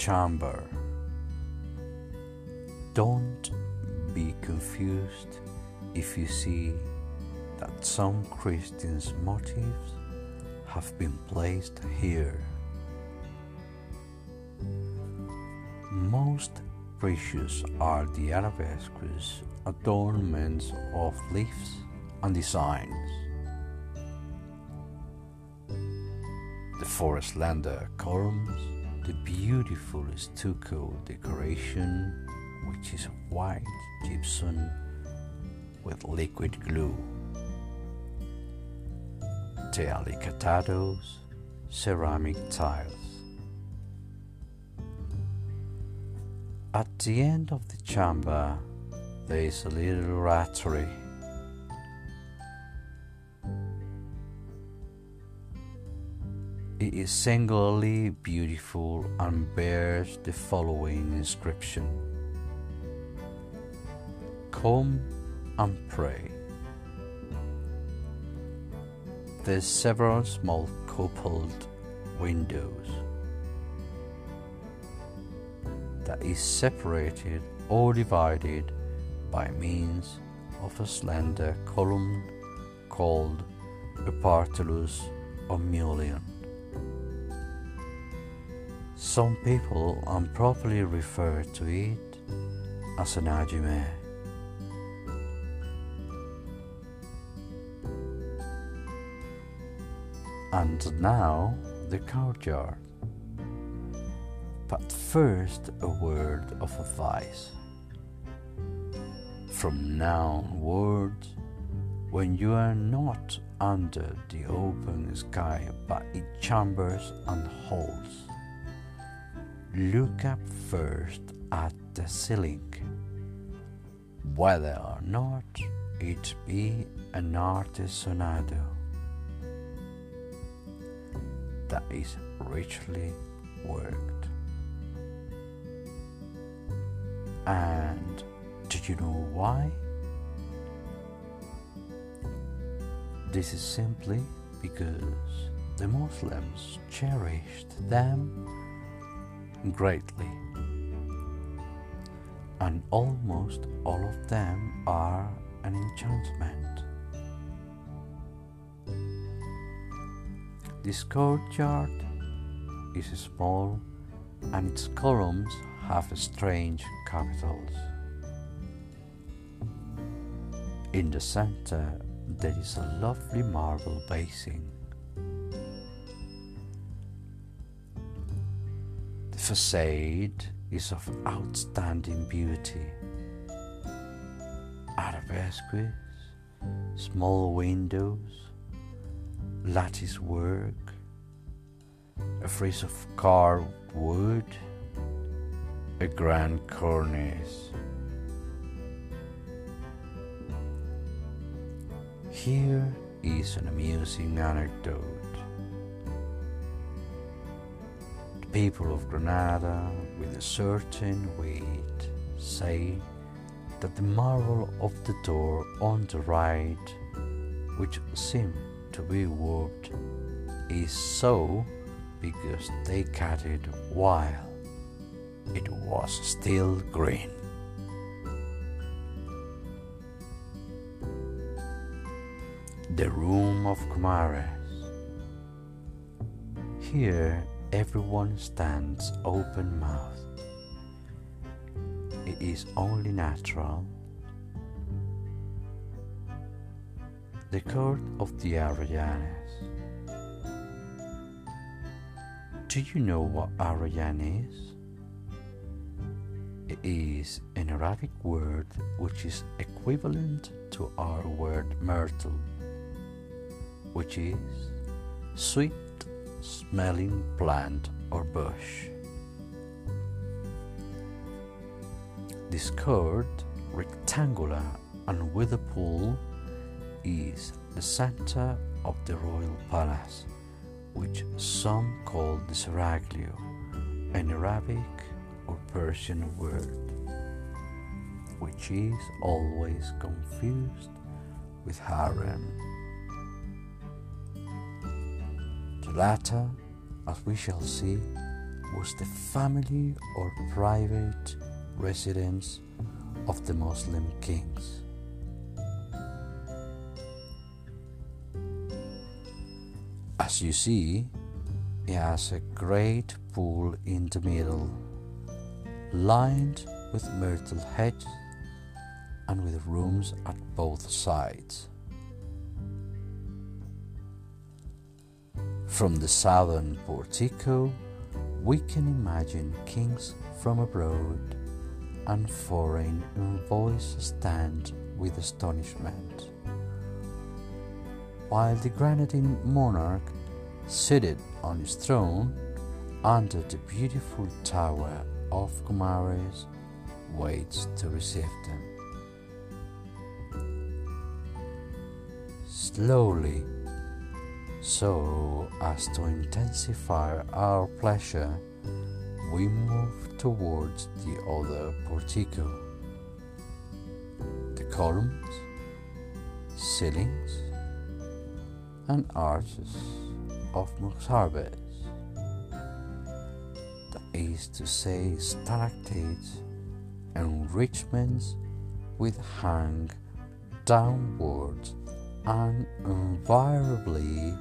chamber. Don't be confused if you see that some Christians' motifs have been placed here. Most precious are the arabesques adornments of leaves and designs. The forest lander columns, the beautiful stucco decoration, which is white gypsum with liquid glue. The alicatados, ceramic tiles. At the end of the chamber, there is a little oratory. It is singularly beautiful and bears the following inscription Come and pray. There's several small coupled windows that is separated or divided by means of a slender column called a parteluz or mullion. Some people improperly refer to it as an ajimez. And now the courtyard. But first, a word of advice. From now onwards, when you are not under the open sky but in chambers and halls, look up first at the ceiling, whether or not it be an artesonado that is richly worked. And do you know why? This is simply because the Muslims cherished them greatly, and almost all of them are an enchantment. This courtyard is small and its columns have strange capitals. In the center, there is a lovely marble basin. Facade is of outstanding beauty. Arabesques, small windows, lattice work, a frieze of carved wood, a grand cornice. Here is an amusing anecdote. People of Granada, with a certain weight, say that the marble of the door on the right, which seemed to be warped, is so because they cut it while it was still green. The room of Comares. Here everyone stands open mouthed. It is only natural. The court of the Arrayanes. Do you know what Arrayan is? It is an Arabic word which is equivalent to our word myrtle which is sweet smelling plant or bush. This court, rectangular and with a pool, is the center of the royal palace, which some call the seraglio, an Arabic or Persian word, which is always confused with harem. The latter, as we shall see, was the family or private residence of the Muslim kings. As you see, it has a great pool in the middle, lined with myrtle hedges and with rooms at both sides. From the southern portico, we can imagine kings from abroad and foreign envoys stand with astonishment, while the Granadine monarch, seated on his throne under the beautiful tower of Comares, waits to receive them. Slowly, so as to intensify our pleasure, we move towards the other portico. The columns, ceilings, and arches of mocárabes, that is to say, stalactites, enrichments with hang downwards and invariably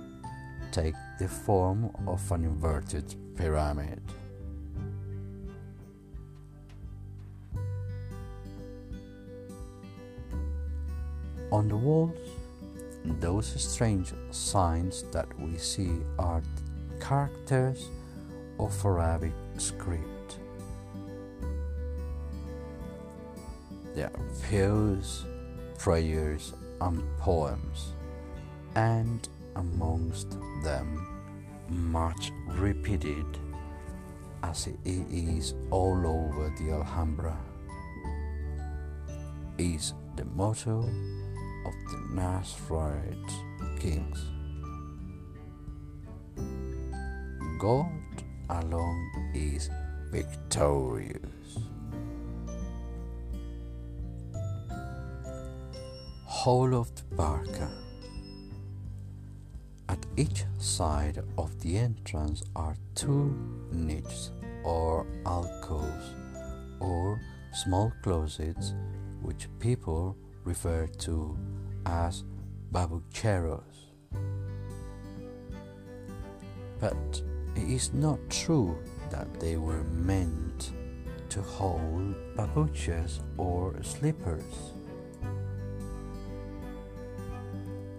take the form of an inverted pyramid. On the walls, those strange signs that we see are characters of Arabic script. They are views, prayers, and poems, and amongst them, much repeated as it is all over the Alhambra, is the motto of the Nasrid kings. God alone is victorious. Whole of the Barca. Each side of the entrance are two niches or alcoves or small closets which people refer to as babucheros. But it is not true that they were meant to hold babuches or slippers,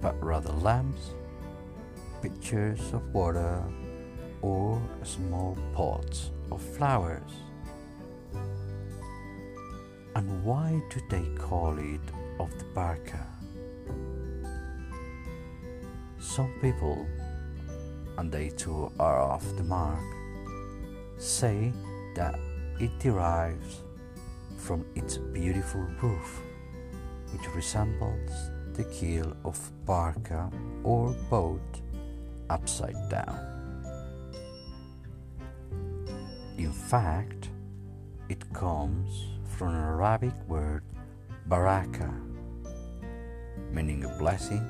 but rather lamps, pitchers of water, or small pots of flowers. And why do they call it of the Barca? Some people, and they too are off the mark, say that it derives from its beautiful roof, which resembles the keel of barca or boat upside down. In fact, it comes from an Arabic word baraka, meaning a blessing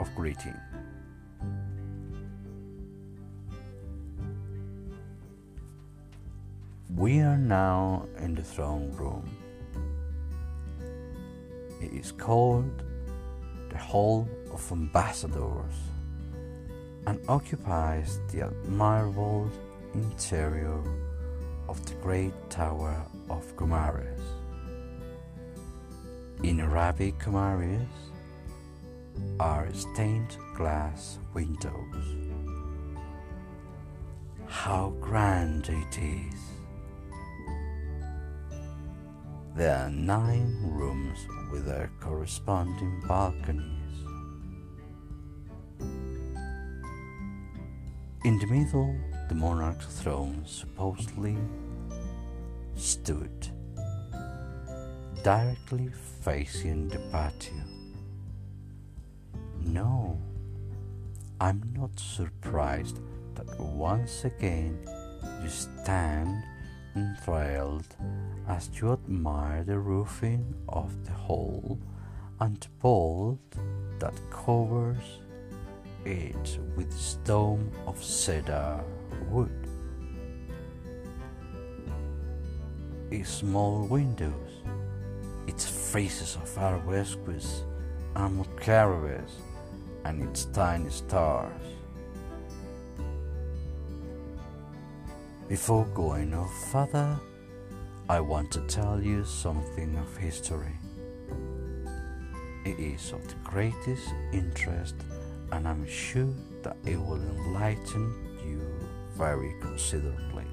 of greeting. We are now in the throne room. It is called the Hall of Ambassadors and occupies the admirable interior of the great tower of Comares. In Arabic Comares are stained glass windows. How grand it is! There are nine rooms with their corresponding balconies. In the middle, the monarch's throne supposedly stood, directly facing the patio. No, I'm not surprised that once again you stand enthralled as you admire the roofing of the hall and the vault that covers it with stone of cedar wood. its small windows, its faces of arabesques carabes, and its tiny stars. Before going no further, I want to tell you something of history. It is of the greatest interest, and I'm sure that it will enlighten you very considerably.